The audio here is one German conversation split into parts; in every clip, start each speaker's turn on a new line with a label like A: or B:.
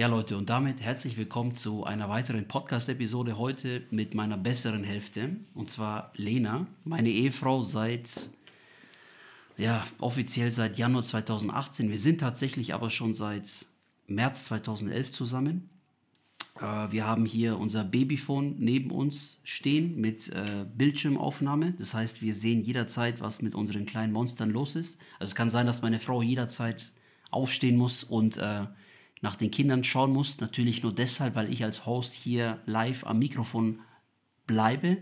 A: Ja, Leute, und damit herzlich willkommen zu einer weiteren Podcast-Episode heute mit meiner besseren Hälfte. Und zwar Lena, meine Ehefrau seit, ja, offiziell seit Januar 2018. Wir sind tatsächlich aber schon seit März 2011 zusammen. Äh, wir haben hier unser Babyphone neben uns stehen mit äh, Bildschirmaufnahme. Das heißt, wir sehen jederzeit, was mit unseren kleinen Monstern los ist. Also es kann sein, dass meine Frau jederzeit aufstehen muss und äh, nach den Kindern schauen muss. Natürlich nur deshalb, weil ich als Host hier live am Mikrofon bleibe.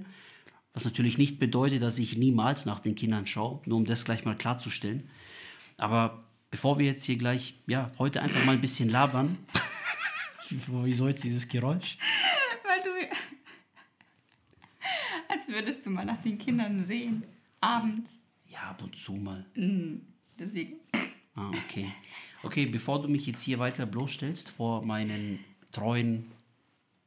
A: Was natürlich nicht bedeutet, dass ich niemals nach den Kindern schaue, nur um das gleich mal klarzustellen. Aber bevor wir jetzt hier gleich, ja, heute einfach mal ein bisschen labern. Wieso jetzt dieses Geräusch?
B: Weil du. Als würdest du mal nach den Kindern sehen. Abends.
A: Ja, ab und zu mal.
B: Mm, deswegen.
A: Ah, okay. Okay, bevor du mich jetzt hier weiter bloßstellst vor meinen treuen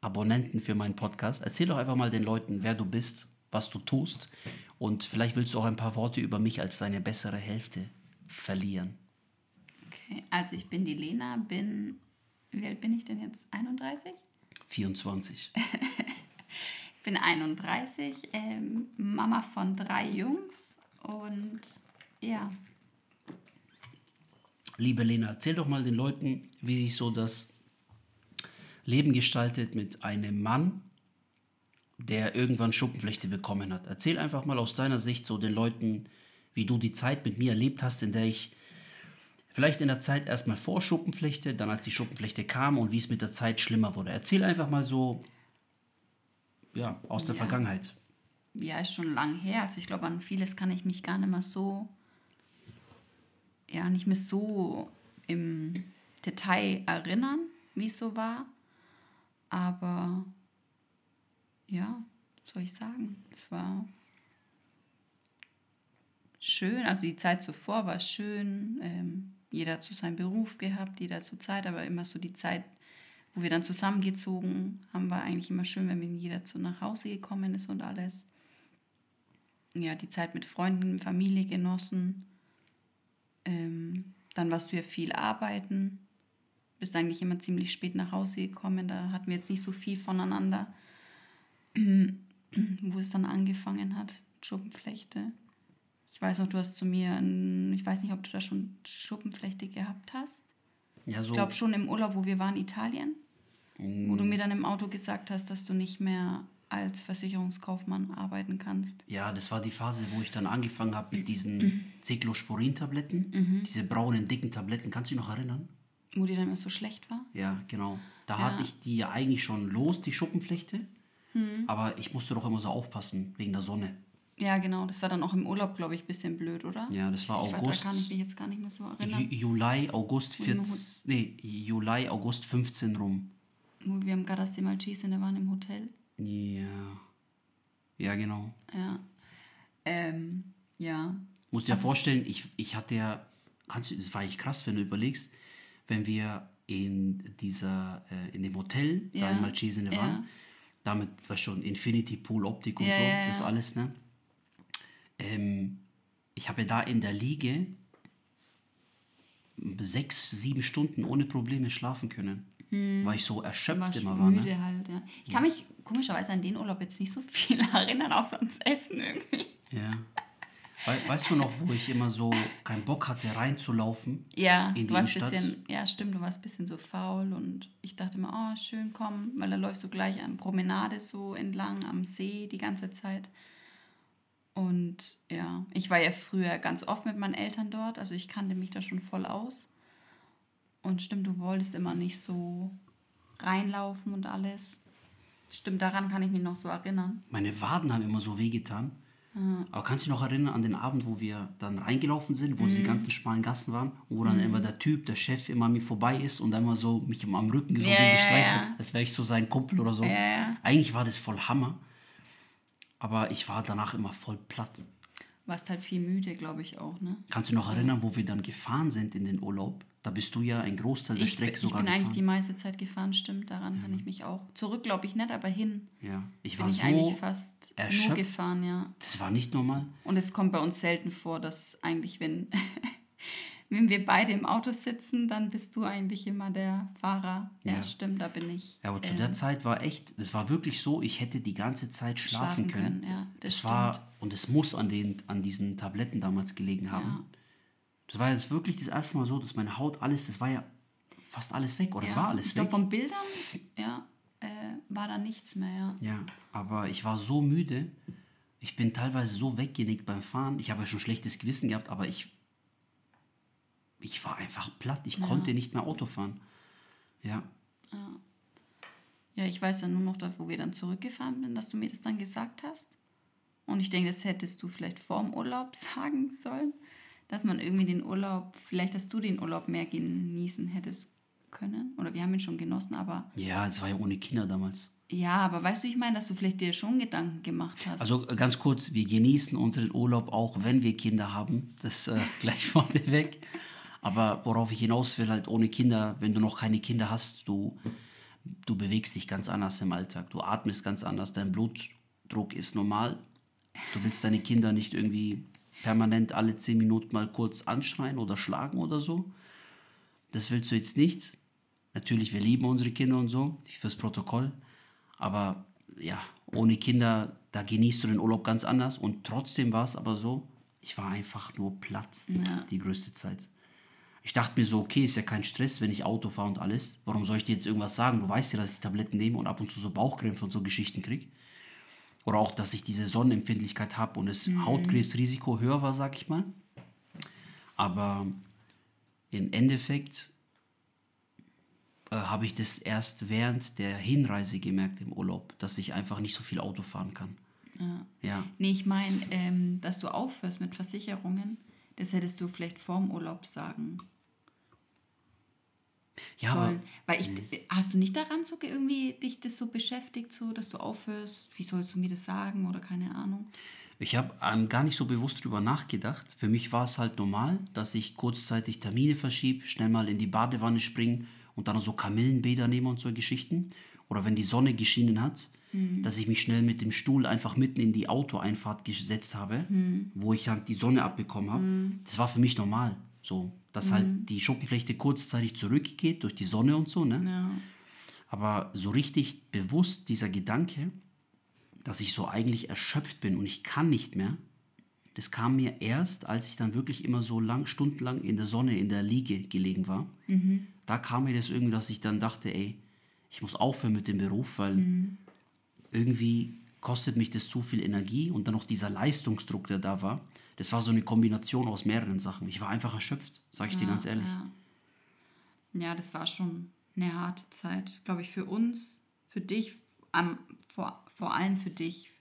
A: Abonnenten für meinen Podcast, erzähl doch einfach mal den Leuten, wer du bist, was du tust und vielleicht willst du auch ein paar Worte über mich als deine bessere Hälfte verlieren.
B: Okay, also ich bin die Lena, bin, wie alt bin ich denn jetzt? 31?
A: 24.
B: ich bin 31, ähm, Mama von drei Jungs und ja,
A: Liebe Lena, erzähl doch mal den Leuten, wie sich so das Leben gestaltet mit einem Mann, der irgendwann Schuppenflechte bekommen hat. Erzähl einfach mal aus deiner Sicht so den Leuten, wie du die Zeit mit mir erlebt hast, in der ich vielleicht in der Zeit erstmal vor Schuppenflechte, dann als die Schuppenflechte kam und wie es mit der Zeit schlimmer wurde. Erzähl einfach mal so ja, aus der
B: Ja.
A: Vergangenheit.
B: ja, ist schon lang her. Also ich glaube, an vieles kann ich mich gar nicht mehr so, ja, nicht mehr so im Detail erinnern, wie es so war. Aber ja, was soll ich sagen? Es war schön. Also die Zeit zuvor war schön. Ähm, jeder hat so seinen Beruf gehabt, jeder hat so Zeit, aber immer so die Zeit, wo wir dann zusammengezogen haben, war eigentlich immer schön, wenn jeder zu nach Hause gekommen ist und alles. Ja, die Zeit mit Freunden, Familie genossen. Ähm, dann warst du ja viel arbeiten. Bist eigentlich immer ziemlich spät nach Hause gekommen. Da hatten wir jetzt nicht so viel voneinander. Wo es dann angefangen hat, Schuppenflechte. Ich weiß noch, du hast zu mir, ein, ich weiß nicht, ob du da schon Schuppenflechte gehabt hast.
A: Ja, so,
B: Ich glaube schon im Urlaub, wo wir waren, Italien. Wo du mir dann im Auto gesagt hast, dass du nicht mehr als Versicherungskaufmann arbeiten kannst.
A: ja, das war die Phase, wo ich dann angefangen habe mit diesen Cyclosporin-Tabletten, diese braunen, dicken Tabletten. Kannst du dich noch erinnern?
B: Wo dir dann immer so schlecht war.
A: Ja, genau. Da
B: Ja.
A: hatte ich die ja eigentlich schon los, die Schuppenflechte. Aber ich musste doch immer so aufpassen, wegen der Sonne.
B: Ja, genau. Das war dann auch im Urlaub, glaube ich, ein bisschen blöd, oder?
A: Ja, das war
B: ich
A: August.
B: Da kann ich mich jetzt gar nicht mehr so
A: Ju
B: erinnern.
A: Juli, August
B: Wo wir im
A: 14, nee, Juli, August 15 rum.
B: Wo wir am Gardasee Malcese waren im Hotel.
A: Ja. Ja, genau.
B: Ja. Ähm, ja.
A: Musst dir ja
B: Also-
A: vorstellen, ich, ich hatte ja, kannst du, das war echt krass, wenn du überlegst, wenn wir in dieser, äh, in dem Hotel, da
B: Ja,
A: in Malcesine
B: ja.
A: waren, damit war schon Infinity Pool Optik und
B: Ja,
A: so, das alles, ne? Ähm, ich habe ja da in der Liege sechs, sieben Stunden ohne Probleme schlafen können. Weil ich so erschöpft immer war.
B: müde
A: Ne?
B: halt, ja. Ich kann mich komischerweise an den Urlaub jetzt nicht so viel erinnern, außer ans Essen irgendwie.
A: Ja. We weißt du noch, wo ich immer so keinen Bock hatte, reinzulaufen?
B: Ja,
A: in die
B: du warst
A: Innenstadt?
B: bisschen, ja stimmt, du warst ein bisschen so faul und ich dachte immer, oh, schön, komm, weil da läufst du gleich an Promenade so entlang am See die ganze Zeit. Und ja, ich war ja früher ganz oft mit meinen Eltern dort, also ich kannte mich da schon voll aus. Und stimmt, du wolltest immer nicht so reinlaufen und alles. Stimmt, daran kann ich mich noch so erinnern.
A: Meine Waden haben immer so wehgetan. Aber kannst du dich noch erinnern an den Abend, wo wir dann reingelaufen sind, wo
B: Mhm.
A: diese ganzen schmalen Gassen waren, wo dann immer der Typ, der Chef, immer an mir vorbei ist und dann immer so mich am Rücken so
B: Ja, ja,
A: gestreichelt
B: ja.
A: hat, als wäre ich so sein Kumpel oder so.
B: Ja, ja.
A: Eigentlich war das voll Hammer. Aber ich war danach immer voll platt.
B: Warst halt viel müde, glaube ich auch, ne?
A: Kannst du noch erinnern, wo wir dann gefahren sind in den Urlaub? Da bist du ja ein Großteil der
B: Ich,
A: Strecke
B: ich
A: sogar
B: bin eigentlich die
A: gefahren.
B: meiste Zeit gefahren, stimmt, daran kann ich mich auch. Zurück glaube ich nicht, aber hin
A: ja, ich
B: bin
A: war
B: ich
A: so
B: eigentlich fast
A: erschöpft.
B: nur gefahren, ja.
A: Das war nicht normal.
B: Und es kommt bei uns selten vor, dass eigentlich, wenn wenn wir beide im Auto sitzen, dann bist du eigentlich immer der Fahrer. Ja,
A: Ja.
B: stimmt, da bin ich.
A: Ja, aber zu
B: ähm,
A: der Zeit war echt, es war wirklich so, ich hätte die ganze Zeit schlafen,
B: Schlafen
A: können.
B: können, ja, das
A: es war, und es muss an, den, an diesen Tabletten damals gelegen haben.
B: Ja.
A: Das war jetzt wirklich das erste Mal so, dass meine Haut alles, das war ja fast alles weg, oder es war alles
B: ich glaub,
A: weg.
B: von Bildern, ja, äh, war da nichts mehr, ja.
A: Ja, aber ich war so müde. Ich bin teilweise so weggenickt beim Fahren. Ich habe ja schon schlechtes Gewissen gehabt, aber ich, ich war einfach platt. Ich konnte nicht mehr Auto fahren. Ja,
B: Ja, ich weiß dann nur noch, wo wir dann zurückgefahren sind, dass du mir das dann gesagt hast. Und ich denke, das hättest du vielleicht vorm Urlaub sagen sollen, dass man irgendwie den Urlaub, vielleicht, dass du den Urlaub mehr genießen hättest können. Oder wir haben ihn schon genossen, aber
A: ja, es war ja ohne Kinder damals.
B: ja, aber weißt du, ich meine, dass du vielleicht dir schon Gedanken gemacht hast.
A: Also äh, ganz kurz, wir genießen unseren Urlaub auch, wenn wir Kinder haben. Das äh, gleich vorneweg. Aber worauf ich hinaus will, halt ohne Kinder, wenn du noch keine Kinder hast, du, du bewegst dich ganz anders im Alltag. Du atmest ganz anders, dein Blutdruck ist normal. Du willst deine Kinder nicht irgendwie permanent alle zehn Minuten mal kurz anschreien oder schlagen oder so. Das willst du jetzt nicht. Natürlich, wir lieben unsere Kinder und so, fürs Protokoll. Aber ja, ohne Kinder, da genießt du den Urlaub ganz anders. Und trotzdem war es aber so, ich war einfach nur platt die größte Zeit. Ich dachte mir so, okay, ist ja kein Stress, wenn ich Auto fahre und alles. Warum soll ich dir jetzt irgendwas sagen? Du weißt ja, dass ich Tabletten nehme und ab und zu so Bauchkrämpfe und so Geschichten kriege. Oder auch, dass ich diese Sonnenempfindlichkeit habe und das Hautkrebsrisiko höher war, sag ich mal. Aber im Endeffekt äh, habe ich das erst während der Hinreise gemerkt im Urlaub, dass ich einfach nicht so viel Auto fahren kann. Ja.
B: nee, ich meine, ähm, dass du aufhörst mit Versicherungen, das hättest du vielleicht vorm Urlaub sagen
A: Ja,
B: sollen. Weil ich, hast du nicht daran so irgendwie dich das so beschäftigt, so dass du aufhörst? Wie sollst du mir das sagen oder keine Ahnung?
A: Ich habe ähm, gar nicht so bewusst drüber nachgedacht. Für mich war es halt normal, dass ich kurzzeitig Termine verschiebe, schnell mal in die Badewanne springe und dann so Kamillenbäder nehme und so Geschichten. Oder wenn die Sonne geschienen hat, dass ich mich schnell mit dem Stuhl einfach mitten in die Autoeinfahrt gesetzt habe, wo ich halt die Sonne abbekommen habe. Das war für mich normal. So, dass halt die Schuppenflechte kurzzeitig zurückgeht durch die Sonne und so, ne?
B: Ja.
A: Aber so richtig bewusst dieser Gedanke, dass ich so eigentlich erschöpft bin und ich kann nicht mehr, das kam mir erst, als ich dann wirklich immer so lang, stundenlang in der Sonne, in der Liege gelegen war. Da kam mir das irgendwie, dass ich dann dachte, ey, ich muss aufhören mit dem Beruf, weil irgendwie kostet mich das zu viel Energie und dann noch dieser Leistungsdruck, der da war. Das war so eine Kombination aus mehreren Sachen. Ich war einfach erschöpft, sage ich dir ganz ehrlich.
B: Ja. ja, das war schon eine harte Zeit, glaube ich, für uns, für dich, am, vor, vor allem für dich.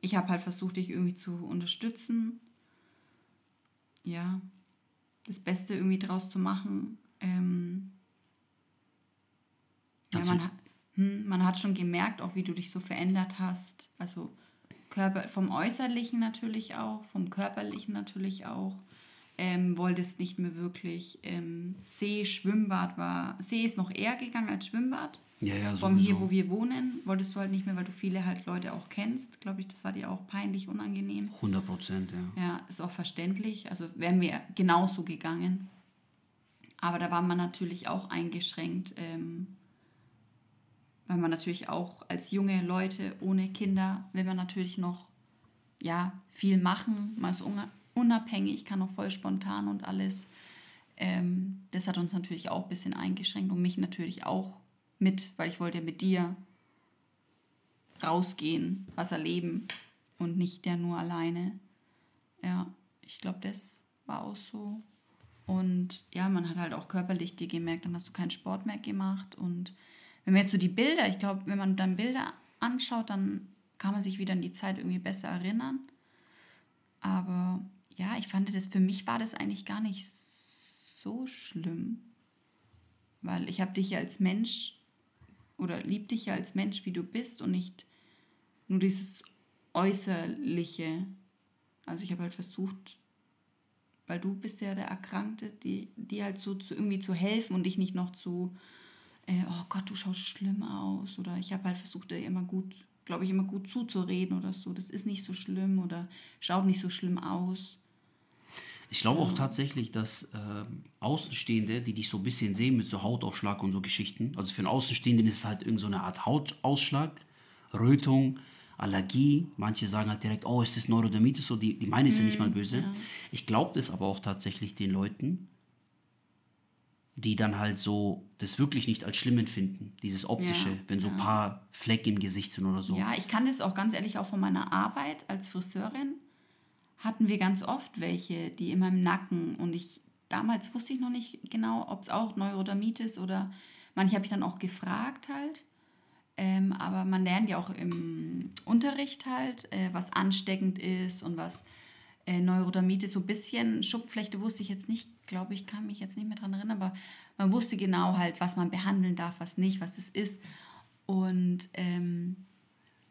B: Ich habe halt versucht, dich irgendwie zu unterstützen. Ja, das Beste irgendwie draus zu machen. Ähm, ja, man hat, hm, man hat schon gemerkt, auch wie du dich so verändert hast. Also Körper, vom Äußerlichen natürlich auch, vom Körperlichen natürlich auch. Ähm, wolltest nicht mehr wirklich. Ähm, See, Schwimmbad war. See ist noch eher gegangen als Schwimmbad.
A: Ja, ja,
B: Vom hier, wo wir wohnen, wolltest du halt nicht mehr, weil du viele halt Leute auch kennst. Glaube ich, das war dir auch peinlich, unangenehm.
A: 100 Prozent, ja.
B: Ja, ist auch verständlich. Also wären wir genauso gegangen. Aber da war man natürlich auch eingeschränkt, ähm, weil man natürlich auch als junge Leute ohne Kinder will man natürlich noch ja, viel machen. Man ist unabhängig, kann auch voll spontan und alles. Ähm, das hat uns natürlich auch ein bisschen eingeschränkt und mich natürlich auch mit, weil ich wollte ja mit dir rausgehen, was erleben und nicht der nur alleine. Ja, ich glaube, das war auch so. Und ja, man hat halt auch körperlich dir gemerkt, dann hast du keinen Sport mehr gemacht. Und wenn man jetzt so die Bilder, ich glaube, wenn man dann Bilder anschaut, dann kann man sich wieder an die Zeit irgendwie besser erinnern. Aber ja, ich fand das, für mich war das eigentlich gar nicht so schlimm. Weil ich habe dich ja als Mensch oder lieb dich ja als Mensch, wie du bist und nicht nur dieses Äußerliche. Also ich habe halt versucht, weil du bist ja der Erkrankte, die, die halt so zu, irgendwie zu helfen und dich nicht noch zu, äh, oh Gott, du schaust schlimm aus. Oder ich habe halt versucht, dir immer gut, glaube ich, immer gut zuzureden oder so. Das ist nicht so schlimm oder schaut nicht so schlimm aus.
A: Ich glaube auch tatsächlich, dass äh, Außenstehende, die dich so ein bisschen sehen mit so Hautausschlag und so Geschichten, also für einen Außenstehenden ist es halt irgend so eine Art Hautausschlag, Rötung, Allergie. Manche sagen halt direkt, oh, ist das Neurodermitis? So, die, die meinen es ja nicht mal böse. Ich glaube das aber auch tatsächlich den Leuten, die dann halt so das wirklich nicht als schlimm empfinden, dieses optische,
B: Ja,
A: wenn so ein paar Flecken im Gesicht sind oder so.
B: Ja, ich kann das auch ganz ehrlich auch von meiner Arbeit als Friseurin. Hatten wir ganz oft welche, die in meinem Nacken und ich, damals wusste ich noch nicht genau, ob es auch Neurodermitis oder manche habe ich dann auch gefragt halt. Ähm, aber man lernt ja auch im Unterricht halt, äh, was ansteckend ist und was äh, Neurodermitis so ein bisschen. Schuppenflechte wusste ich jetzt nicht, glaube ich, kann mich jetzt nicht mehr dran erinnern, aber man wusste genau halt, was man behandeln darf, was nicht, was es ist. Und ähm,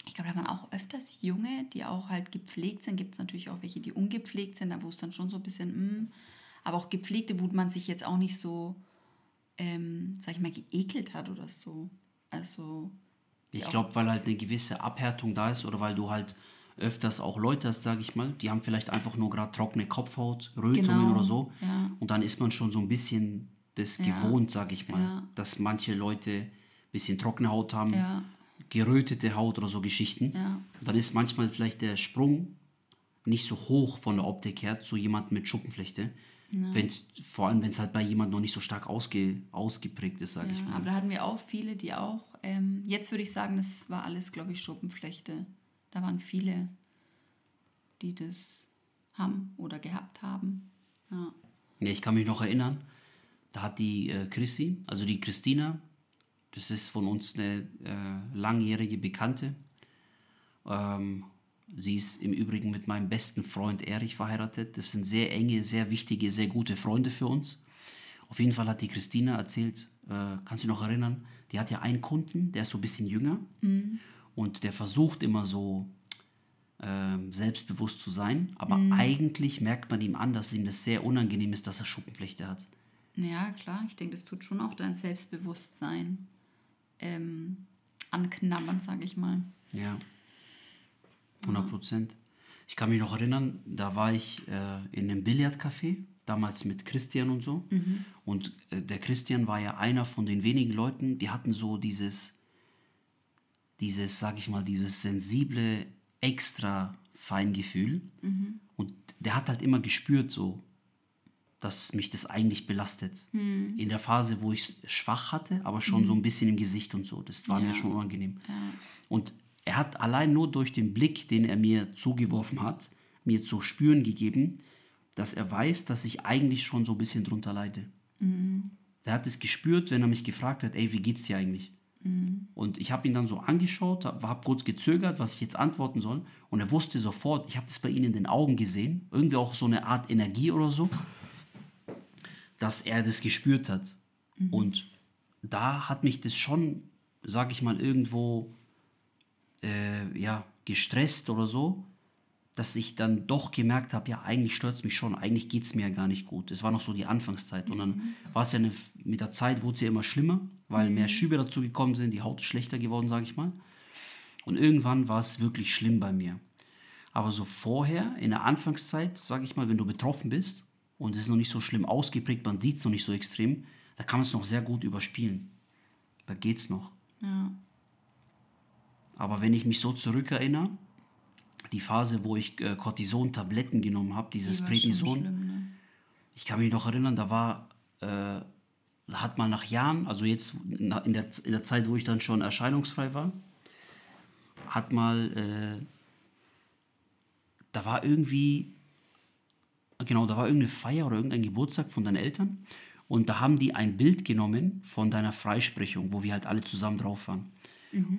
B: ich glaube, da waren auch öfters Junge, die auch halt gepflegt sind. Gibt es natürlich auch welche, die ungepflegt sind, da wo es dann schon so ein bisschen, mm, aber auch gepflegte, wo man sich jetzt auch nicht so, ähm, sag ich mal, geekelt hat oder so. Also,
A: Ich glaube, weil halt eine gewisse Abhärtung da ist oder weil du halt öfters auch Leute sage ich mal, die haben vielleicht einfach nur gerade trockene Kopfhaut, Rötungen
B: Genau,
A: oder so.
B: ja.
A: Und dann ist man schon so ein bisschen das
B: Ja.
A: gewohnt, sage ich mal,
B: Ja.
A: dass manche Leute ein bisschen trockene Haut haben, gerötete Haut oder so Geschichten. Und dann ist manchmal vielleicht der Sprung nicht so hoch von der Optik her zu jemandem mit Schuppenflechte. Wenn's, vor allem, wenn es halt bei jemandem noch nicht so stark ausge, ausgeprägt ist, sage ich mal.
B: aber da hatten wir auch viele, die auch, ähm, jetzt würde ich sagen, das war alles, glaube ich, Schuppenflechte. Da waren viele, die das haben oder gehabt haben. Ja.
A: Ja, ich kann mich noch erinnern, da hat die äh, Christi, also die Christina, das ist von uns eine äh, langjährige Bekannte. Ähm, sie ist im Übrigen mit meinem besten Freund Erich verheiratet. Das sind sehr enge, sehr wichtige, sehr gute Freunde für uns. Auf jeden Fall hat die Christina erzählt, äh, kannst du dich noch erinnern, die hat ja einen Kunden, der ist so ein bisschen jünger und der versucht immer so ähm, selbstbewusst zu sein, aber eigentlich merkt man ihm an, dass ihm das sehr unangenehm ist, dass er Schuppenflechte hat.
B: ja, klar, ich denke, das tut schon auch dein Selbstbewusstsein ähm, anknabbern, sage ich mal.
A: Ja, 100 Prozent. Ich kann mich noch erinnern, da war ich äh, in einem Billardcafé, damals mit Christian und so. Und äh, der Christian war ja einer von den wenigen Leuten, die hatten so dieses, dieses, sag ich mal, dieses sensible, extra Feingefühl. Und der hat halt immer gespürt, so, dass mich das eigentlich belastet. In der Phase, wo ich es schwach hatte, aber schon so ein bisschen im Gesicht und so. Das war
B: Ja.
A: mir schon unangenehm. Und er hat allein nur durch den Blick, den er mir zugeworfen hat, mir zu spüren gegeben, dass er weiß, dass ich eigentlich schon so ein bisschen drunter leide. Er hat es gespürt, wenn er mich gefragt hat, ey, wie geht's dir eigentlich? Und ich habe ihn dann so angeschaut, habe hab kurz gezögert, was ich jetzt antworten soll. Und er wusste sofort, ich habe das bei ihm in den Augen gesehen, irgendwie auch so eine Art Energie oder so, dass er das gespürt hat. Und da hat mich das schon, sag ich mal, irgendwo äh, ja, gestresst oder so, dass ich dann doch gemerkt habe, ja, eigentlich stört es mich schon, eigentlich geht es mir ja gar nicht gut. Es war noch so die Anfangszeit. Und dann war es ja eine, mit der Zeit wurde es ja immer schlimmer, weil mehr Schübe dazu gekommen sind, die Haut ist schlechter geworden, sage ich mal. Und irgendwann war es wirklich schlimm bei mir. Aber so vorher, in der Anfangszeit, sage ich mal, wenn du betroffen bist und es ist noch nicht so schlimm ausgeprägt, man sieht es noch nicht so extrem, da kann man es noch sehr gut überspielen. Da geht's noch.
B: Ja.
A: Aber wenn ich mich so zurückerinnere, die Phase, wo ich äh, Cortison-Tabletten genommen habe, dieses
B: Die
A: Prednison,
B: schlimm, ne?
A: ich kann mich noch erinnern, da war, äh, hat man nach Jahren, also jetzt in der, in der Zeit, wo ich dann schon erscheinungsfrei war, hat mal, äh, da war irgendwie, genau, da war irgendeine Feier oder irgendein Geburtstag von deinen Eltern und da haben die ein Bild genommen von deiner Freisprechung, wo wir halt alle zusammen drauf waren.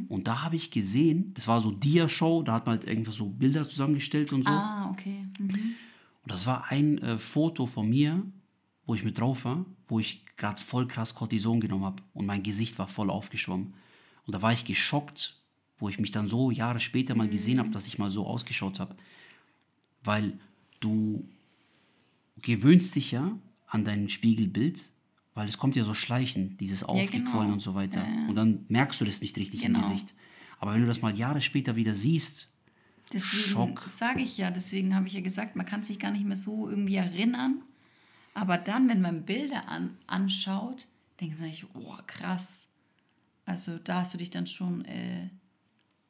A: Und da habe ich gesehen, das war so Dia-Show, da hat man halt irgendwas so Bilder zusammengestellt und so.
B: Ah, okay. Mhm.
A: Und das war ein äh, Foto von mir, wo ich mit drauf war, wo ich gerade voll krass Cortison genommen habe und mein Gesicht war voll aufgeschwommen. Und da war ich geschockt, wo ich mich dann so Jahre später mal gesehen habe, dass ich mal so ausgeschaut habe. Weil du gewöhnst dich ja an dein Spiegelbild, weil es kommt ja so schleichend, dieses Aufgequollen
B: genau.
A: und so weiter. Und dann merkst du das nicht richtig im
B: Genau.
A: Gesicht. Aber wenn du das mal Jahre später wieder siehst,
B: Deswegen
A: Schock.
B: sage ich ja, deswegen habe ich ja gesagt, man kann sich gar nicht mehr so irgendwie erinnern. Aber dann, wenn man Bilder an, anschaut, denkt man sich, oh krass. Also da hast du dich dann schon äh,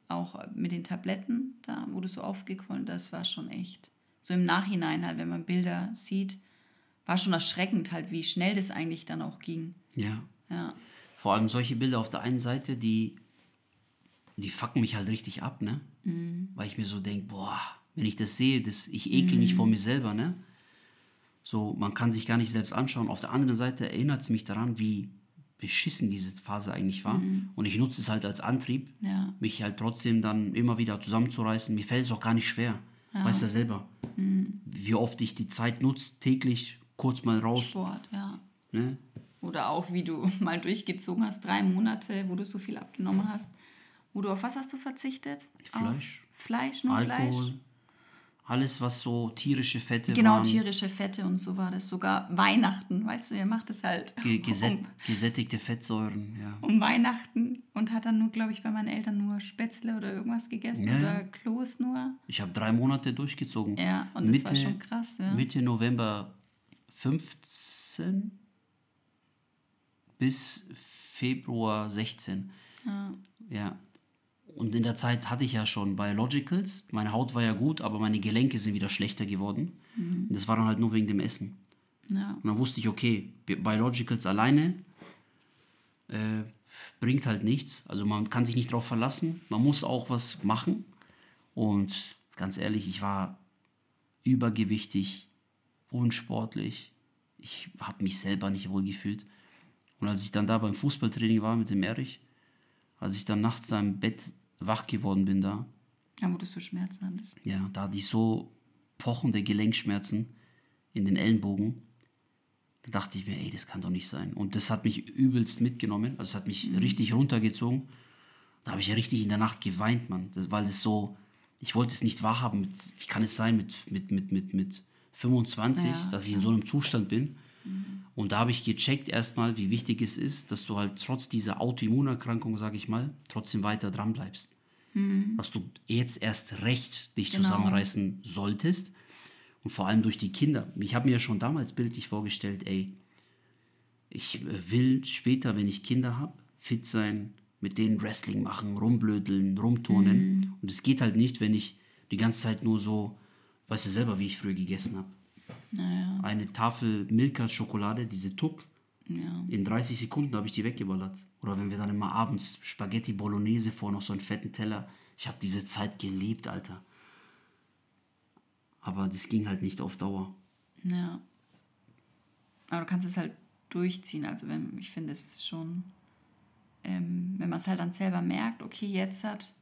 B: auch mit den Tabletten, da wo du so aufgequollen, das war schon echt. So im Nachhinein halt, wenn man Bilder sieht, war schon erschreckend halt, wie schnell das eigentlich dann auch ging.
A: Ja.
B: Ja,
A: Vor allem solche Bilder auf der einen Seite, die, die fucken mich halt richtig ab, ne?
B: Mhm.
A: Weil ich mir so denke, boah, wenn ich das sehe, das, ich ekel mich vor
B: Mhm.
A: mir selber, ne? So, man kann sich gar nicht selbst anschauen. Auf der anderen Seite erinnert es mich daran, wie beschissen diese Phase eigentlich war. Und ich nutze es halt als Antrieb,
B: Mhm. Ja.
A: mich halt trotzdem dann immer wieder zusammenzureißen. Mir fällt es auch gar nicht schwer. Weißt ja selber,
B: Mhm.
A: wie oft ich die Zeit nutze, täglich kurz mal raus.
B: Sport, ja.
A: Ne?
B: Oder auch, wie du mal durchgezogen hast, drei Monate, wo du so viel abgenommen hast. Wo du auf was hast du verzichtet?
A: Fleisch.
B: Auf Fleisch, nur
A: Alkohol,
B: Fleisch.
A: alles, was so tierische Fette
B: Genau,
A: waren.
B: tierische Fette und so war das. Sogar Weihnachten, weißt du, ihr macht es halt
A: Ge gesätt
B: um,
A: gesättigte Fettsäuren, ja.
B: um Weihnachten und hat dann nur, glaube ich, bei meinen Eltern nur Spätzle oder irgendwas gegessen
A: Ja,
B: oder. Kloß nur.
A: Ich habe drei Monate durchgezogen.
B: Ja, und das war schon krass, ja.
A: Mitte November 15 bis Februar 16.
B: Ja.
A: Ja. Und in der Zeit hatte ich ja schon Biologicals. Meine Haut war ja gut, aber meine Gelenke sind wieder schlechter geworden.
B: Mhm.
A: Das war dann halt nur wegen dem Essen.
B: ja.
A: Und dann wusste ich, okay, Bi- Biologicals alleine äh, bringt halt nichts. Also man kann sich nicht darauf verlassen. Man muss auch was machen. Und ganz ehrlich, ich war übergewichtig, unsportlich. Ich habe mich selber nicht wohl gefühlt. Und als ich dann da beim Fußballtraining war mit dem Erich, als ich dann nachts da im Bett wach geworden bin da,
B: ja, wo du so Schmerzen hattest.
A: ja, da hatte ich so pochende Gelenkschmerzen in den Ellenbogen. Da dachte ich mir, ey, das kann doch nicht sein. Und das hat mich übelst mitgenommen. Also es hat mich richtig runtergezogen. Da habe ich ja richtig in der Nacht geweint, Mann. Das, weil es so, ich wollte es nicht wahrhaben. Mit, wie kann es sein mit, mit, mit, mit, mit 25,
B: Ja,
A: dass ich in so einem Zustand bin? Und da habe ich gecheckt erstmal, wie wichtig es ist, dass du halt trotz dieser Autoimmunerkrankung, sage ich mal, trotzdem weiter dran bleibst. Dass du jetzt erst recht dich
B: Genau.
A: zusammenreißen solltest. Und vor allem durch die Kinder. Ich habe mir ja schon damals bildlich vorgestellt, ey, ich äh, will später, wenn ich Kinder habe, fit sein, mit denen Wrestling machen, rumblödeln, rumturnen. Und es geht halt nicht, wenn ich die ganze Zeit nur so, weißt du selber, wie ich früher gegessen habe.
B: Naja,
A: Eine Tafel Milka-Schokolade, diese Tuck,
B: ja.
A: in 30 Sekunden habe ich die weggeballert. Oder wenn wir dann immer abends Spaghetti Bolognese vor noch so einen fetten Teller. Ich habe diese Zeit gelebt, Alter. Aber das ging halt nicht auf Dauer.
B: Ja. Aber du kannst es halt durchziehen. Also wenn, ich finde es schon, ähm, wenn man es halt dann selber merkt, okay, jetzt hat,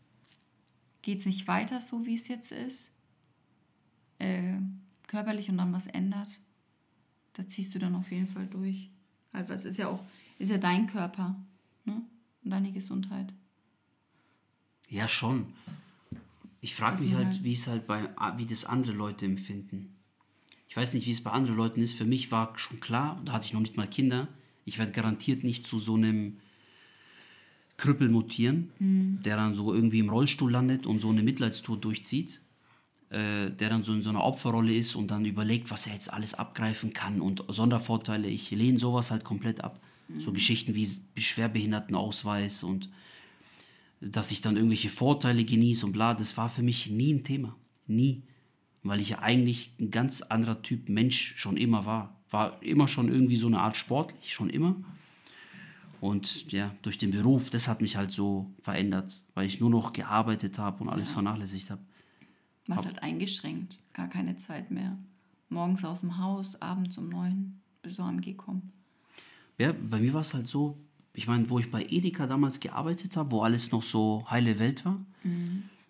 B: geht es nicht weiter so, wie es jetzt ist, äh, körperlich und dann was ändert, da ziehst du dann auf jeden Fall durch. Halt, was ist ja auch, ist ja dein Körper, ne? Und deine Gesundheit.
A: Ja, schon. Ich frage mich halt,
B: halt-
A: wie es halt bei, wie das andere Leute empfinden. Ich weiß nicht, wie es bei anderen Leuten ist. Für mich war schon klar, da hatte ich noch nicht mal Kinder, ich werde garantiert nicht zu so einem Krüppel mutieren, der dann so irgendwie im Rollstuhl landet und so eine Mitleidstour durchzieht, äh, der dann so in so einer Opferrolle ist und dann überlegt, was er jetzt alles abgreifen kann und Sondervorteile. Ich lehne sowas halt komplett ab. So Geschichten wie Schwerbehindertenausweis und dass ich dann irgendwelche Vorteile genieße und bla, das war für mich nie ein Thema. Nie. Weil ich ja eigentlich ein ganz anderer Typ Mensch schon immer war. War immer schon irgendwie so eine Art sportlich, schon immer. Und ja, durch den Beruf, das hat mich halt so verändert, weil ich nur noch gearbeitet habe und alles vernachlässigt habe.
B: Warst halt eingeschränkt, gar keine Zeit mehr. Morgens aus dem Haus, abends um neun, bis so angekommen.
A: Ja, bei mir war es halt so, ich meine, wo ich bei Edeka damals gearbeitet habe, wo alles noch so heile Welt war,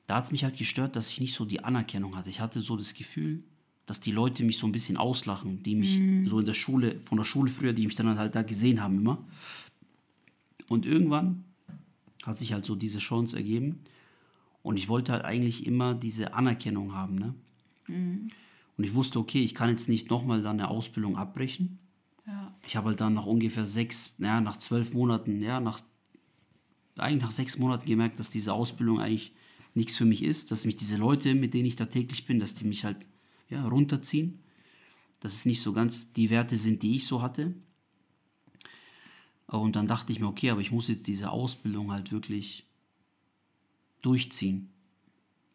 A: da hat es mich halt gestört, dass ich nicht so die Anerkennung hatte. Ich hatte so das Gefühl, dass die Leute mich so ein bisschen auslachen, die mich so in der Schule, von der Schule früher, die mich dann halt da gesehen haben immer. Und irgendwann hat sich halt so diese Chance ergeben und ich wollte halt eigentlich immer diese Anerkennung haben, ne? Und ich wusste, okay, ich kann jetzt nicht nochmal dann eine Ausbildung abbrechen,
B: Ja.
A: ich habe halt dann nach ungefähr sechs, ja, nach zwölf Monaten, ja, nach, eigentlich nach sechs Monaten gemerkt, dass diese Ausbildung eigentlich nichts für mich ist, dass mich diese Leute, mit denen ich da täglich bin, dass die mich halt ja, runterziehen, dass es nicht so ganz die Werte sind, die ich so hatte. Und dann dachte ich mir, okay, aber ich muss jetzt diese Ausbildung halt wirklich durchziehen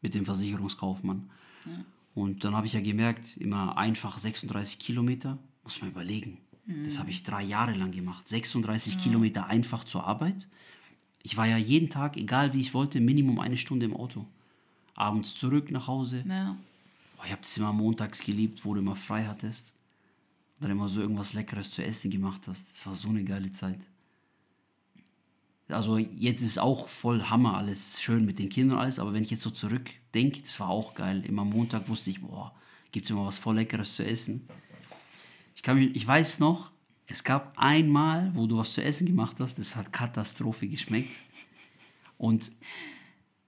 A: mit dem Versicherungskaufmann. Ja. Und dann habe ich ja gemerkt, immer einfach 36 Kilometer, muss man überlegen. Mhm. Das habe ich drei Jahre lang gemacht. 36 ja. Kilometer einfach zur Arbeit. Ich war ja jeden Tag, egal wie ich wollte, Minimum eine Stunde im Auto. Abends zurück nach Hause. Ja. Oh, ich habe das immer montags geliebt, wo du immer frei hattest. Und dann immer so irgendwas Leckeres zu essen gemacht hast. Das war so eine geile Zeit. Also jetzt ist auch voll Hammer alles, schön mit den Kindern alles, aber wenn ich jetzt so zurückdenke, das war auch geil. Immer Montag wusste ich, boah, gibt es immer was voll Leckeres zu essen. Ich, kann mich, ich weiß noch, es gab einmal, wo du was zu essen gemacht hast, das hat Katastrophe geschmeckt. Und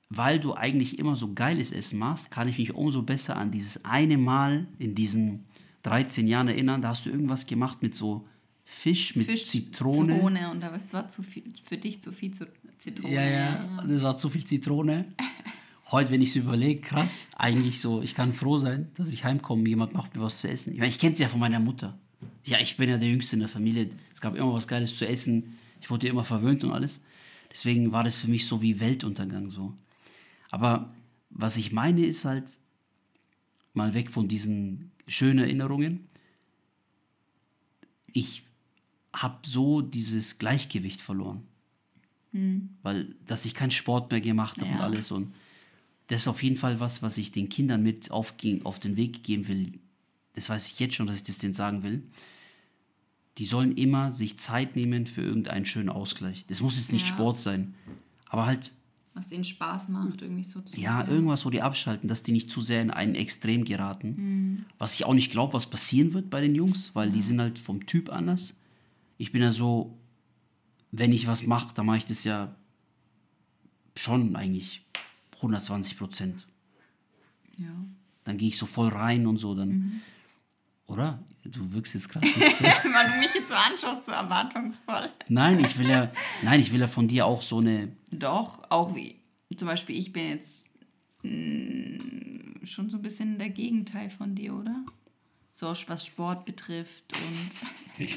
A: weil du eigentlich immer so geiles Essen machst, kann ich mich umso besser an dieses eine Mal in diesen 13 Jahren erinnern. Da hast du irgendwas gemacht mit so Fisch mit Fisch, Zitrone.
B: Zitrone und das war zu viel, für dich zu viel Zitrone.
A: Ja, ja, das war zu viel Zitrone. Heute, wenn ich es überlege, krass, eigentlich so, ich kann froh sein, dass ich heimkomme, jemand macht mir was zu essen. Ich, meine, ich kenne es ja von meiner Mutter. Ja, ich bin ja der Jüngste in der Familie. Es gab immer was Geiles zu essen. Ich wurde immer verwöhnt und alles. Deswegen war das für mich so wie Weltuntergang so. Aber was ich meine ist halt, mal weg von diesen schönen Erinnerungen. Ich habe so dieses Gleichgewicht verloren. Mhm. Weil, dass ich keinen Sport mehr gemacht habe ja. und alles. Und das ist auf jeden Fall was, was ich den Kindern mit auf, auf den Weg geben will. Das weiß ich jetzt schon, dass ich das denen sagen will. Die sollen immer sich Zeit nehmen für irgendeinen schönen Ausgleich. Das muss jetzt nicht ja. Sport sein, aber halt.
B: Was denen Spaß macht, irgendwie so
A: zu. Ja, irgendwas, wo die abschalten, dass die nicht zu sehr in einen Extrem geraten. Mhm. Was ich auch nicht glaube, was passieren wird bei den Jungs, weil ja. die sind halt vom Typ anders ich bin ja so, wenn ich was mache, dann mache ich das ja schon eigentlich 120 Prozent. Ja. Dann gehe ich so voll rein und so, dann. Mhm. Oder? Du wirkst jetzt gerade.
B: Weil du mich jetzt so anschaust, so erwartungsvoll.
A: Nein, ich will ja, nein, ich will ja von dir auch so eine.
B: Doch, auch wie. Zum Beispiel, ich bin jetzt mh, mm, schon so ein bisschen der Gegenteil von dir, oder? So was Sport betrifft und.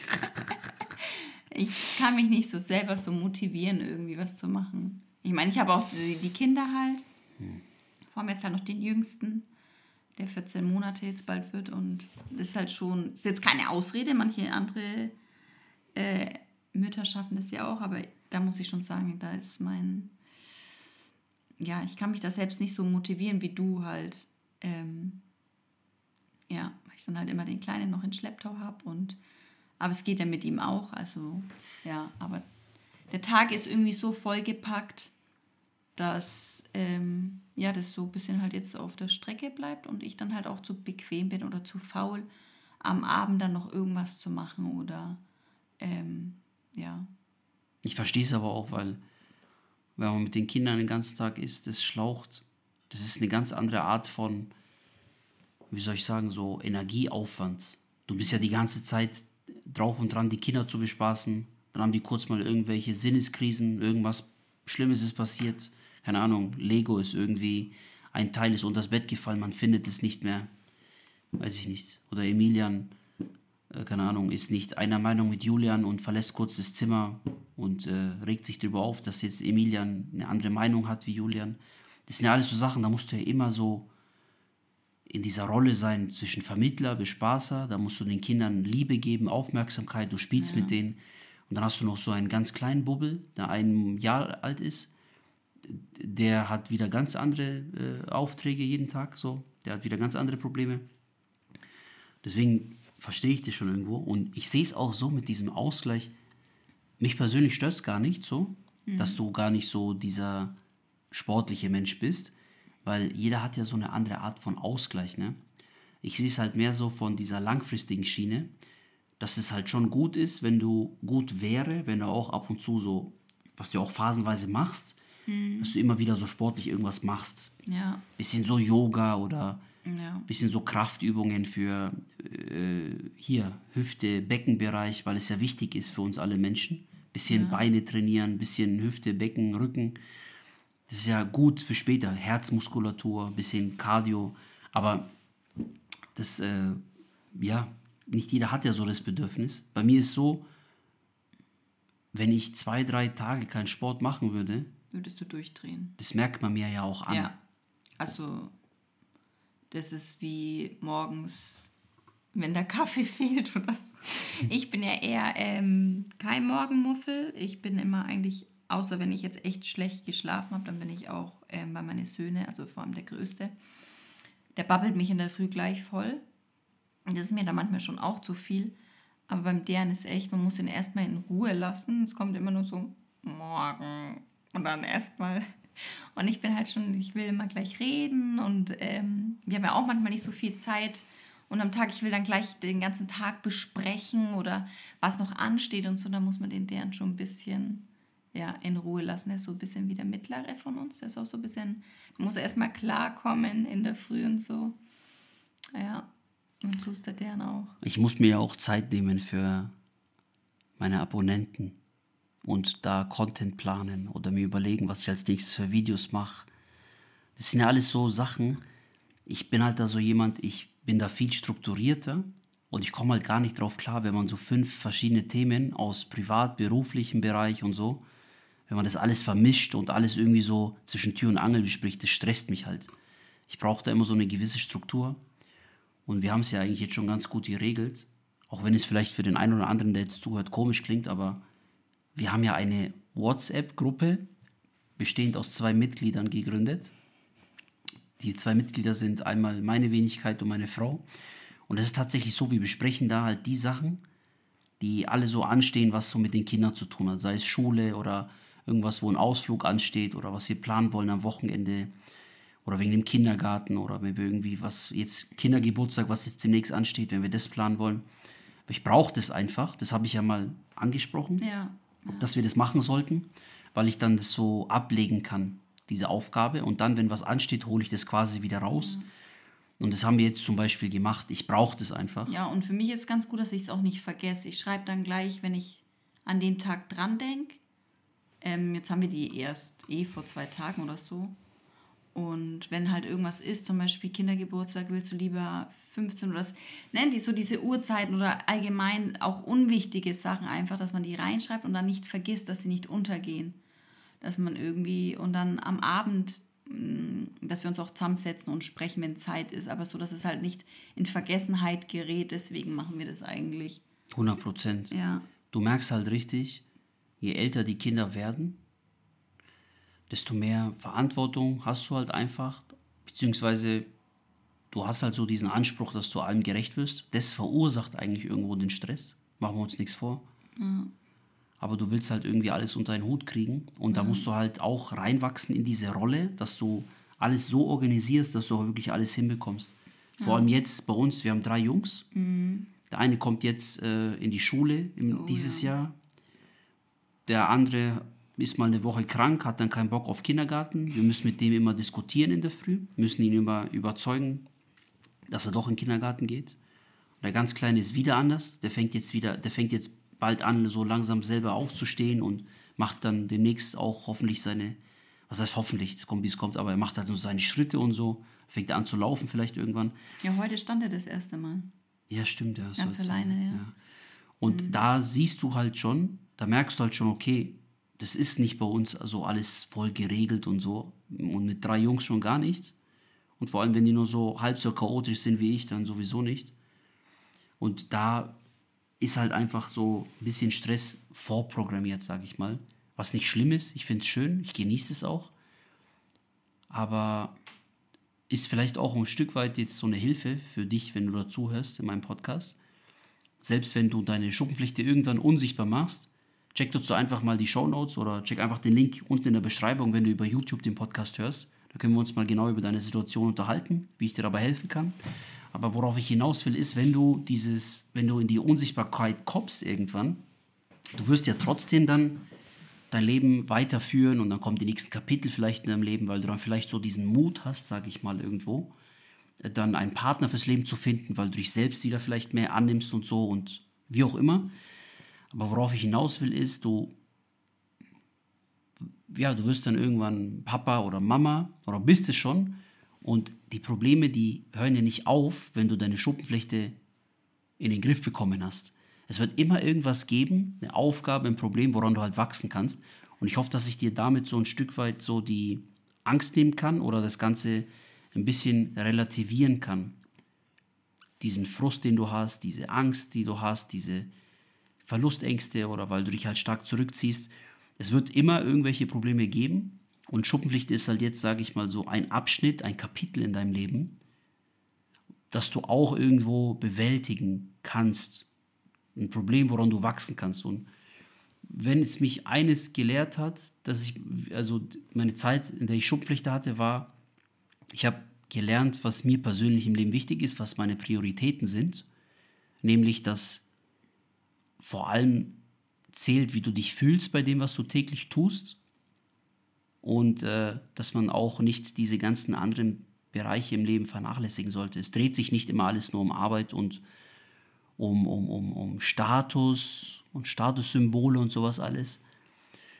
B: ich kann mich nicht so selber so motivieren, irgendwie was zu machen. Ich meine, ich habe auch die, Kinder halt. Hm. Vor allem jetzt halt noch den Jüngsten, der 14 Monate jetzt bald wird. Und das ist halt schon, ist jetzt keine Ausrede, manche andere äh, Mütter schaffen das ja auch, aber da muss ich schon sagen, da ist mein, ja, ich kann mich da selbst nicht so motivieren wie du halt. Ähm, ja, ich dann halt immer den Kleinen noch in Schlepptau habe und aber es geht ja mit ihm auch. Also ja, aber der Tag ist irgendwie so vollgepackt, dass ähm, ja, das so ein bisschen halt jetzt auf der Strecke bleibt und ich dann halt auch zu bequem bin oder zu faul, am Abend dann noch irgendwas zu machen oder ähm, ja.
A: Ich verstehe es aber auch, weil wenn man mit den Kindern den ganzen Tag isst, das schlaucht. Das ist eine ganz andere Art von, wie soll ich sagen, so Energieaufwand. Du bist ja die ganze Zeit drauf und dran, die Kinder zu bespaßen. Dann haben die kurz mal irgendwelche Sinneskrisen, irgendwas Schlimmes ist passiert. Keine Ahnung, Lego ist irgendwie, ein Teil ist unter das Bett gefallen, man findet es nicht mehr. Weiß ich nicht. Oder Emilian, äh, keine Ahnung, ist nicht einer Meinung mit Julian und verlässt kurz das Zimmer und äh, regt sich darüber auf, dass jetzt Emilian eine andere Meinung hat wie Julian. Das sind ja alles so Sachen, da musst du ja immer so in dieser Rolle sein zwischen Vermittler, Bespaßer, da musst du den Kindern Liebe geben, Aufmerksamkeit, du spielst ja. mit denen. Und dann hast du noch so einen ganz kleinen Bubbel, der ein Jahr alt ist. Der hat wieder ganz andere äh, Aufträge jeden Tag, so. Der hat wieder ganz andere Probleme. Deswegen verstehe ich das schon irgendwo. Und ich sehe es auch so mit diesem Ausgleich. Mich persönlich stört es gar nicht so, mhm. dass du gar nicht so dieser sportliche Mensch bist weil jeder hat ja so eine andere Art von Ausgleich. Ne? Ich sehe es halt mehr so von dieser langfristigen Schiene, dass es halt schon gut ist, wenn du gut wäre, wenn du auch ab und zu so, was du auch phasenweise machst, mhm. dass du immer wieder so sportlich irgendwas machst. Ja. Bisschen so Yoga oder ja. bisschen so Kraftübungen für äh, hier Hüfte, Beckenbereich, weil es ja wichtig ist für uns alle Menschen. Bisschen ja. Beine trainieren, bisschen Hüfte, Becken, Rücken Das ist ja gut für später. Herzmuskulatur, bisschen Cardio. Aber das, äh, ja, nicht jeder hat ja so das Bedürfnis. Bei mir ist so, wenn ich zwei, drei Tage keinen Sport machen würde,
B: Würdest du durchdrehen?
A: das merkt man mir ja auch an.
B: Ja. Also, das ist wie morgens, wenn der Kaffee fehlt oder so. Ich bin ja eher ähm, kein Morgenmuffel. Ich bin immer eigentlich, außer wenn ich jetzt echt schlecht geschlafen habe, dann bin ich auch ähm, bei meinen Söhne, also vor allem der Größte, der babbelt mich in der Früh gleich voll. Und das ist mir dann manchmal schon auch zu viel. Aber beim deren ist echt, man muss ihn erstmal in Ruhe lassen. Es kommt immer nur so, morgen. Und dann erstmal. Und ich bin halt schon, ich will immer gleich reden und ähm, wir haben ja auch manchmal nicht so viel Zeit. Und am Tag, ich will dann gleich den ganzen Tag besprechen oder was noch ansteht und so. Da muss man den deren schon ein bisschen ja, in Ruhe lassen. Der ist so ein bisschen wie der Mittlere von uns. Der ist auch so ein bisschen, muss erstmal klarkommen in der Früh und so. Ja, und so ist der deren auch.
A: Ich muss mir ja auch Zeit nehmen für meine Abonnenten und da Content planen oder mir überlegen, was ich als nächstes für Videos mache. Das sind ja alles so Sachen. Ich bin halt da so jemand, ich bin da viel strukturierter und ich komme halt gar nicht drauf klar, wenn man so fünf verschiedene Themen aus privat, beruflichem Bereich und so, wenn man das alles vermischt und alles irgendwie so zwischen Tür und Angel bespricht, das stresst mich halt. Ich brauche da immer so eine gewisse Struktur und wir haben es ja eigentlich jetzt schon ganz gut geregelt. Auch wenn es vielleicht für den einen oder anderen, der jetzt zuhört, komisch klingt, aber wir haben ja eine WhatsApp-Gruppe, bestehend aus zwei Mitgliedern gegründet. Die zwei Mitglieder sind einmal meine Wenigkeit und meine Frau. Und es ist tatsächlich so, wir besprechen da halt die Sachen, die alle so anstehen, was so mit den Kindern zu tun hat. Sei es Schule oder irgendwas, wo ein Ausflug ansteht oder was wir planen wollen am Wochenende oder wegen dem Kindergarten oder wenn wir irgendwie was, jetzt Kindergeburtstag, was jetzt demnächst ansteht, wenn wir das planen wollen. Aber ich brauche das einfach, das habe ich ja mal angesprochen,
B: Ja.
A: dass wir das machen sollten, weil ich dann das so ablegen kann, diese Aufgabe. Und dann, wenn was ansteht, hole ich das quasi wieder raus. Und das haben wir jetzt zum Beispiel gemacht. Ich brauche das einfach.
B: Ja, und für mich ist ganz gut, dass ich es auch nicht vergesse. Ich schreibe dann gleich, wenn ich an den Tag dran denke. Ähm, jetzt haben wir die erst eh vor zwei Tagen oder so. Und wenn halt irgendwas ist, zum Beispiel Kindergeburtstag, willst du lieber 15 oder das, nennt die so diese Uhrzeiten oder allgemein auch unwichtige Sachen einfach, dass man die reinschreibt und dann nicht vergisst, dass sie nicht untergehen. Dass man irgendwie und dann am Abend, mh, dass wir uns auch zusammensetzen und sprechen, wenn Zeit ist, aber so, dass es halt nicht in Vergessenheit gerät. Deswegen machen wir das eigentlich.
A: 100 Prozent.
B: Ja.
A: Du merkst halt richtig, je älter die Kinder werden, desto mehr Verantwortung hast du halt einfach, beziehungsweise du hast halt so diesen Anspruch, dass du allem gerecht wirst. Das verursacht eigentlich irgendwo den Stress. Machen wir uns nichts vor. Aber du willst halt irgendwie alles unter einen Hut kriegen und da musst du halt auch reinwachsen in diese Rolle, dass du alles so organisierst, dass du auch wirklich alles hinbekommst. Vor allem jetzt bei uns, wir haben drei Jungs. Der eine kommt jetzt äh, in die Schule im, dieses Jahr. Der andere ist mal eine Woche krank, hat dann keinen Bock auf Kindergarten. Wir müssen mit dem immer diskutieren in der Früh, müssen ihn immer überzeugen, dass er doch in den Kindergarten geht. Und der ganz Kleine ist wieder anders. Der fängt jetzt wieder, der fängt jetzt bald an, so langsam selber aufzustehen und macht dann demnächst auch hoffentlich seine, was heißt hoffentlich, es kommt wie es kommt, aber er macht halt so seine Schritte und so, fängt an zu laufen vielleicht irgendwann.
B: Ja, heute stand er das erste Mal.
A: Ja, stimmt, ja.
B: Ganz alleine,
A: sein,
B: ja.
A: Und da siehst du halt schon, da merkst du halt schon, okay, das ist nicht bei uns so alles voll geregelt und so. Und mit drei Jungs schon gar nicht. Und vor allem, wenn die nur so halb so chaotisch sind wie ich, dann sowieso nicht. Und da ist halt einfach so ein bisschen Stress vorprogrammiert, sag ich mal. Was nicht schlimm ist, ich finde es schön, ich genieße es auch. Aber ist vielleicht auch ein Stück weit jetzt so eine Hilfe für dich, wenn du dazu hörst in meinem Podcast. Selbst wenn du deine Schuppenpflicht irgendwann unsichtbar machst, check dazu einfach mal die Shownotes oder check einfach den Link unten in der Beschreibung, wenn du über YouTube den Podcast hörst. Da können wir uns mal genau über deine Situation unterhalten, wie ich dir dabei helfen kann. Aber worauf ich hinaus will, ist, wenn du dieses, wenn du in die Unsichtbarkeit kommst irgendwann, du wirst ja trotzdem dann dein Leben weiterführen und dann kommen die nächsten Kapitel vielleicht in deinem Leben, weil du dann vielleicht so diesen Mut hast, sage ich mal irgendwo, äh, dann einen Partner fürs Leben zu finden, weil du dich selbst wieder vielleicht mehr annimmst und so und wie auch immer. Aber worauf ich hinaus will, ist, du ja, du wirst dann irgendwann Papa oder Mama oder bist es schon. Und die Probleme, die hören ja nicht auf, wenn du deine Schuppenflechte in den Griff bekommen hast. Es wird immer irgendwas geben, eine Aufgabe, ein Problem, woran du halt wachsen kannst. Und ich hoffe, dass ich dir damit so ein Stück weit so die Angst nehmen kann oder das Ganze ein bisschen relativieren kann. Diesen Frust, den du hast, diese Angst, die du hast, diese Verlustängste oder weil du dich halt stark zurückziehst. Es wird immer irgendwelche Probleme geben. Und Schuppenpflicht ist halt jetzt, sage ich mal so, ein Abschnitt, ein Kapitel in deinem Leben, das du auch irgendwo bewältigen kannst. Ein Problem, woran du wachsen kannst. Und wenn es mich eines gelehrt hat, dass ich, also meine Zeit, in der ich Schuppenpflicht hatte, war, ich habe gelernt, was mir persönlich im Leben wichtig ist, was meine Prioritäten sind. Nämlich, dass vor allem zählt, wie du dich fühlst bei dem, was du täglich tust. Und äh, dass man auch nicht diese ganzen anderen Bereiche im Leben vernachlässigen sollte. Es dreht sich nicht immer alles nur um Arbeit und um, um, um, um Status und Statussymbole und sowas alles.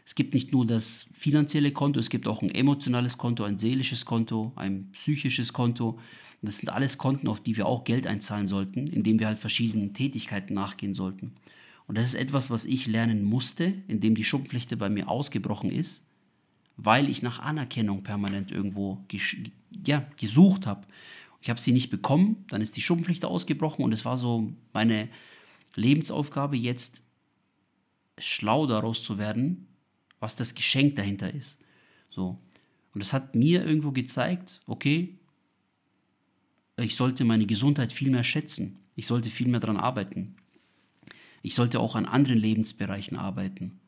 A: Es gibt nicht nur das finanzielle Konto, es gibt auch ein emotionales Konto, ein seelisches Konto, ein psychisches Konto. Das sind alles Konten, auf die wir auch Geld einzahlen sollten, indem wir halt verschiedenen Tätigkeiten nachgehen sollten. Und das ist etwas, was ich lernen musste, indem die Schuppenpflicht bei mir ausgebrochen ist, weil ich nach Anerkennung permanent irgendwo ja, gesucht habe. Ich habe sie nicht bekommen, dann ist die Schuppenpflicht ausgebrochen und es war so meine Lebensaufgabe, jetzt schlau daraus zu werden, was das Geschenk dahinter ist. So. Und das hat mir irgendwo gezeigt, okay, ich sollte meine Gesundheit viel mehr schätzen. Ich sollte viel mehr daran arbeiten. Ich sollte auch an anderen Lebensbereichen arbeiten.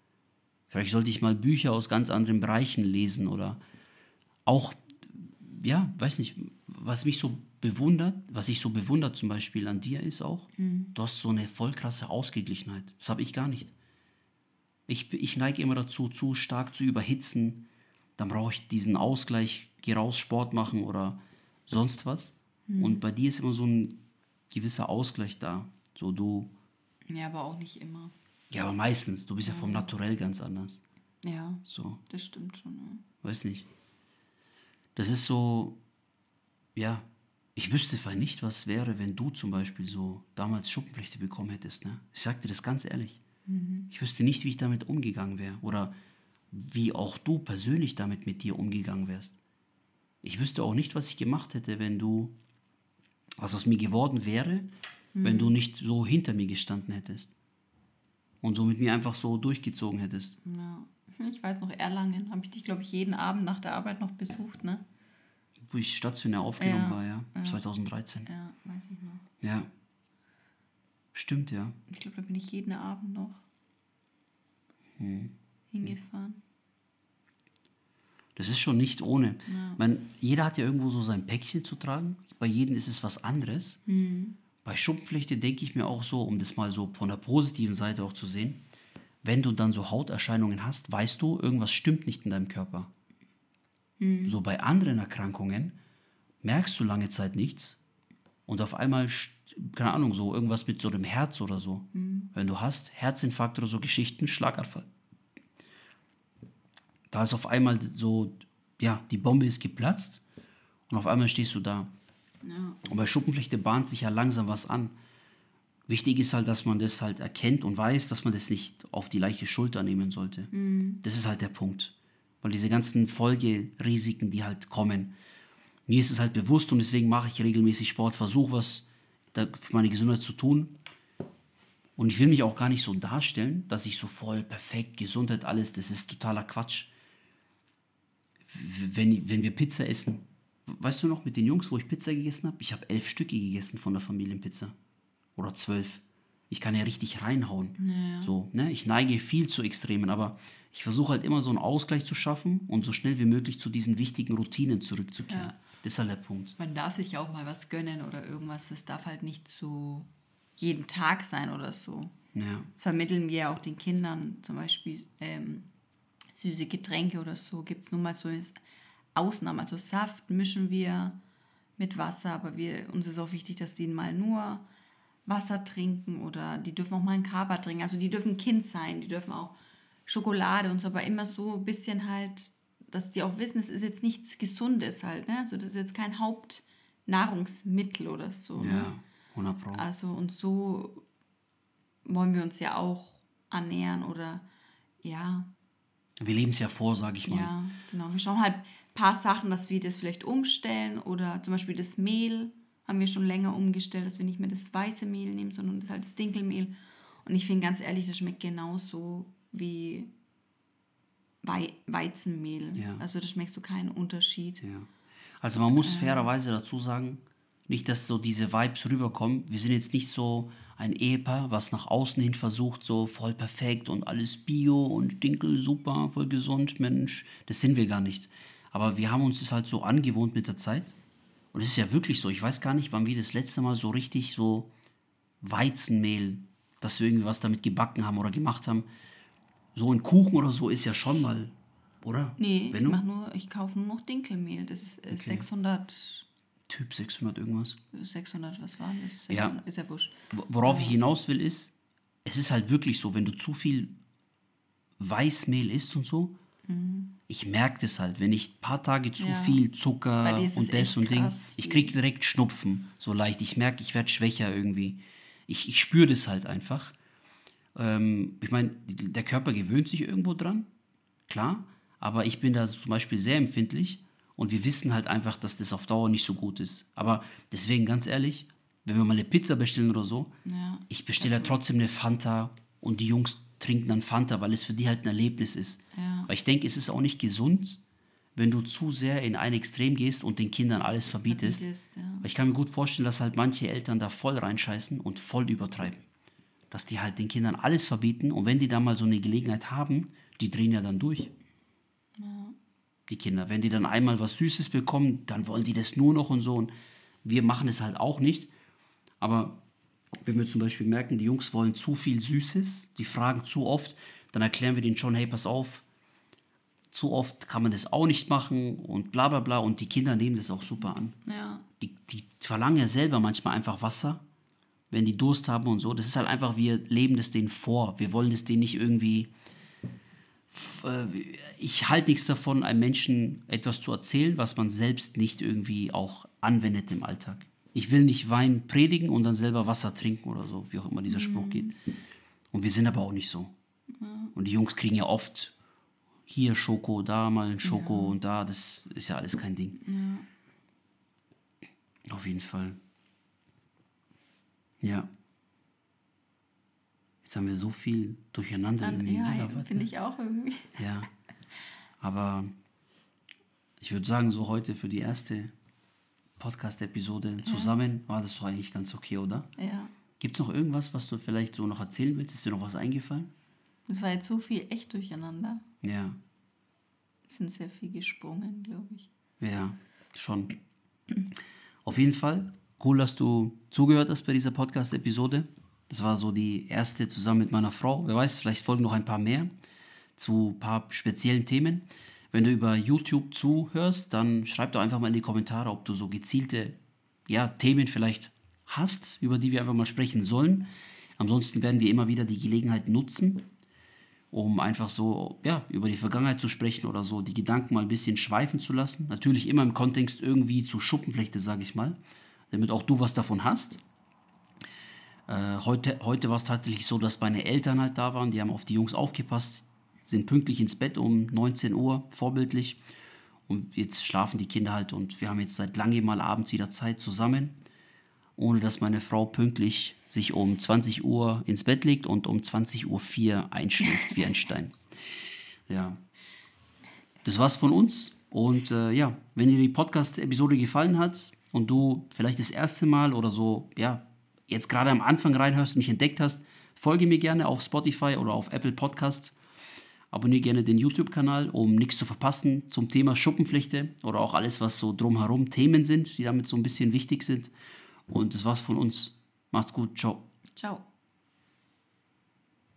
A: Vielleicht sollte ich mal Bücher aus ganz anderen Bereichen lesen oder auch, ja, weiß nicht, was mich so bewundert, was ich so bewundert zum Beispiel an dir ist auch, mhm. du hast so eine voll krasse Ausgeglichenheit. Das habe ich gar nicht. Ich, ich neige immer dazu, zu stark zu überhitzen. Dann brauche ich diesen Ausgleich, geh raus, Sport machen oder sonst was. Mhm. Und bei dir ist immer so ein gewisser Ausgleich da. So du.
B: Ja, aber auch nicht immer.
A: Ja, aber meistens. Du bist ja, ja vom Naturell ganz anders.
B: Ja. So. Das stimmt schon. Ja.
A: Weiß nicht. Das ist so, ja, ich wüsste vielleicht nicht, was wäre, wenn du zum Beispiel so damals Schuppenflechte bekommen hättest. Ne? Ich sag dir das ganz ehrlich. Mhm. Ich wüsste nicht, wie ich damit umgegangen wäre oder wie auch du persönlich damit mit dir umgegangen wärst. Ich wüsste auch nicht, was ich gemacht hätte, wenn du, was aus mir geworden wäre, mhm. wenn du nicht so hinter mir gestanden hättest. Und so mit mir einfach so durchgezogen hättest.
B: Ja. Ich weiß noch, Erlangen habe ich dich, glaube ich, jeden Abend nach der Arbeit noch besucht, ne?
A: wo ich stationär aufgenommen ja, war, ja. ja. 2013.
B: Ja, weiß ich noch.
A: Ja. Stimmt, ja.
B: Ich glaube, da bin ich jeden Abend noch hm. hingefahren.
A: Das ist schon nicht ohne. Ja. Man, jeder hat ja irgendwo so sein Päckchen zu tragen. Bei jedem ist es was anderes. Mhm. Bei Schuppenflechte denke ich mir auch so, um das mal so von der positiven Seite auch zu sehen, wenn du dann so Hauterscheinungen hast, weißt du, irgendwas stimmt nicht in deinem Körper. Mhm. So bei anderen Erkrankungen merkst du lange Zeit nichts und auf einmal, keine Ahnung, so irgendwas mit so dem Herz oder so. Mhm. Wenn du hast, Herzinfarkt oder so Geschichten, Schlaganfall. Da ist auf einmal so, ja, die Bombe ist geplatzt und auf einmal stehst du da. Ja. Und bei Schuppenflechte bahnt sich ja langsam was an. Wichtig ist halt, dass man das halt erkennt und weiß, dass man das nicht auf die leichte Schulter nehmen sollte. Mhm. Das ist halt der Punkt. Weil diese ganzen Folgerisiken, die halt kommen, mir ist es halt bewusst und deswegen mache ich regelmäßig Sport, versuche was für meine Gesundheit zu tun. Und ich will mich auch gar nicht so darstellen, dass ich so voll perfekt, Gesundheit, alles, das ist totaler Quatsch. Wenn, wenn wir Pizza essen, weißt du noch, mit den Jungs, wo ich Pizza gegessen habe, ich habe elf Stücke gegessen von der Familienpizza. Oder zwölf. Ich kann ja richtig reinhauen. Naja. So, ne? Ich neige viel zu Extremen, aber ich versuche halt immer so einen Ausgleich zu schaffen und so schnell wie möglich zu diesen wichtigen Routinen zurückzukehren. Ja. Das ist halt der Punkt.
B: Man darf sich auch mal was gönnen oder irgendwas. Es darf halt nicht so jeden Tag sein oder so. Ja. Das vermitteln wir ja auch den Kindern, zum Beispiel ähm, süße Getränke oder so. Gibt es nun mal so Ausnahmen. Also Saft mischen wir mit Wasser, aber wir, uns ist auch wichtig, dass die mal nur Wasser trinken oder die dürfen auch mal einen Kaba trinken. Also die dürfen Kind sein, die dürfen auch Schokolade und so, aber immer so ein bisschen halt, dass die auch wissen, es ist jetzt nichts Gesundes halt, ne? Also das ist jetzt kein Hauptnahrungsmittel oder so. Ne?
A: Ja, 100 Pro.
B: Also und so wollen wir uns ja auch ernähren oder ja,
A: Wir leben es ja vor, sag ich mal.
B: ja, genau. Wir schauen halt paar Sachen, dass wir das vielleicht umstellen oder zum Beispiel das Mehl haben wir schon länger umgestellt, dass wir nicht mehr das weiße Mehl nehmen, sondern das halt das Dinkelmehl. Und ich finde ganz ehrlich, das schmeckt genauso wie Wei Weizenmehl.
A: Ja.
B: Also da schmeckst du keinen Unterschied.
A: Ja. Also man muss fairerweise dazu sagen, nicht, dass so diese Vibes rüberkommen. Wir sind jetzt nicht so ein Ehepaar, was nach außen hin versucht, so voll perfekt und alles Bio und Dinkel super, voll gesund, Mensch. Das sind wir gar nicht. Aber wir haben uns das halt so angewohnt mit der Zeit. Und es ist ja wirklich so. Ich weiß gar nicht, wann wir das letzte Mal so richtig so Weizenmehl, dass wir irgendwie was damit gebacken haben oder gemacht haben. So ein Kuchen oder so ist ja schon mal, oder?
B: Nee,
A: Wenn
B: ich mach nur, ich kaufe nur noch Dinkelmehl. Das ist 600,
A: Typ 600 irgendwas.
B: 600, was war das?
A: Ja.
B: 600, Ist ja wurscht.
A: Worauf ich hinaus will, ist, es ist halt wirklich so, wenn du zu viel Weißmehl isst und so, ich merke das halt, wenn ich ein paar Tage zu
B: Ja.
A: viel Zucker und das und Ding,
B: krass,
A: ich
B: wie-
A: krieg direkt Schnupfen, so leicht. Ich merke, ich werde schwächer irgendwie. Ich, ich spüre das halt einfach. Ähm, ich meine, der Körper gewöhnt sich irgendwo dran, klar, aber ich bin da zum Beispiel sehr empfindlich und wir wissen halt einfach, dass das auf Dauer nicht so gut ist. Aber deswegen ganz ehrlich, wenn wir mal eine Pizza bestellen oder so,
B: Ja.
A: ich bestelle ja trotzdem eine Fanta und die Jungs trinken dann Fanta, weil es für die halt ein Erlebnis ist.
B: Ja.
A: Weil ich denke, es ist auch nicht gesund, wenn du zu sehr in ein Extrem gehst und den Kindern alles verbietest.
B: Verbietest, ja.
A: Weil ich kann mir gut vorstellen, dass halt manche Eltern da voll reinscheißen und voll übertreiben. Dass die halt den Kindern alles verbieten und wenn die dann mal so eine Gelegenheit haben, die drehen ja dann durch. Die Kinder. Wenn die dann einmal was Süßes bekommen, dann wollen die das nur noch und so. Und wir machen es halt auch nicht. Aber wenn wir zum Beispiel merken, die Jungs wollen zu viel Süßes, die fragen zu oft, dann erklären wir denen schon, hey, pass auf, zu oft kann man das auch nicht machen und bla bla bla. Und die Kinder nehmen das auch super an.
B: Ja.
A: Die, die verlangen ja selber manchmal einfach Wasser, wenn die Durst haben und so. Das ist halt einfach, wir leben das denen vor. Wir wollen das denen nicht irgendwie. äh, Ich halte nichts davon, einem Menschen etwas zu erzählen, was man selbst nicht irgendwie auch anwendet im Alltag. Ich will nicht Wein predigen und dann selber Wasser trinken oder so, wie auch immer dieser Spruch geht. Und wir sind aber auch nicht so. Und die Jungs kriegen ja oft hier Schoko, da mal ein Schoko und da, das ist ja alles kein Ding. Auf jeden Fall. Ja. Jetzt haben wir so viel durcheinander
B: Dann, ja, finde
A: ne?
B: ich auch irgendwie.
A: Ja. Aber ich würde sagen, so heute für die erste Podcast-Episode zusammen war das doch eigentlich ganz okay, oder?
B: Ja.
A: Gibt es noch irgendwas, was du vielleicht so noch erzählen willst? Ist dir noch was eingefallen?
B: Das war jetzt so viel echt durcheinander.
A: Ja.
B: Wir sind sehr viel gesprungen, glaube ich.
A: Ja, schon. Auf jeden Fall, cool, dass du zugehört hast bei dieser Podcast-Episode. Das war so die erste zusammen mit meiner Frau. Wer weiß, vielleicht folgen noch ein paar mehr zu ein paar speziellen Themen. Wenn du über YouTube zuhörst, dann schreib doch einfach mal in die Kommentare, ob du so gezielte ja, Themen vielleicht hast, über die wir einfach mal sprechen sollen. Ansonsten werden wir immer wieder die Gelegenheit nutzen, um einfach so ja, über die Vergangenheit zu sprechen oder so die Gedanken mal ein bisschen schweifen zu lassen. Natürlich immer im Kontext irgendwie zu Schuppenflechte, sage ich mal, damit auch du was davon hast. Äh, heute heute war es tatsächlich so, dass meine Eltern halt da waren, die haben auf die Jungs aufgepasst, sind pünktlich ins Bett um 19 Uhr, vorbildlich. Und jetzt schlafen die Kinder halt und wir haben jetzt seit langem mal abends wieder Zeit zusammen, ohne dass meine Frau pünktlich sich um 20 Uhr ins Bett legt und um 20 Uhr 4 einschläft wie ein Stein. Ja. Das war's von uns. Und äh, ja, wenn dir die Podcast-Episode gefallen hat und du vielleicht das erste Mal oder so, ja, jetzt gerade am Anfang reinhörst und mich entdeckt hast, folge mir gerne auf Spotify oder auf Apple Podcasts. Abonniere gerne den YouTube-Kanal, um nichts zu verpassen zum Thema Schuppenpflichte oder auch alles, was so drumherum Themen sind, die damit so ein bisschen wichtig sind. Und das war's von uns. Macht's gut. Ciao.
B: Ciao.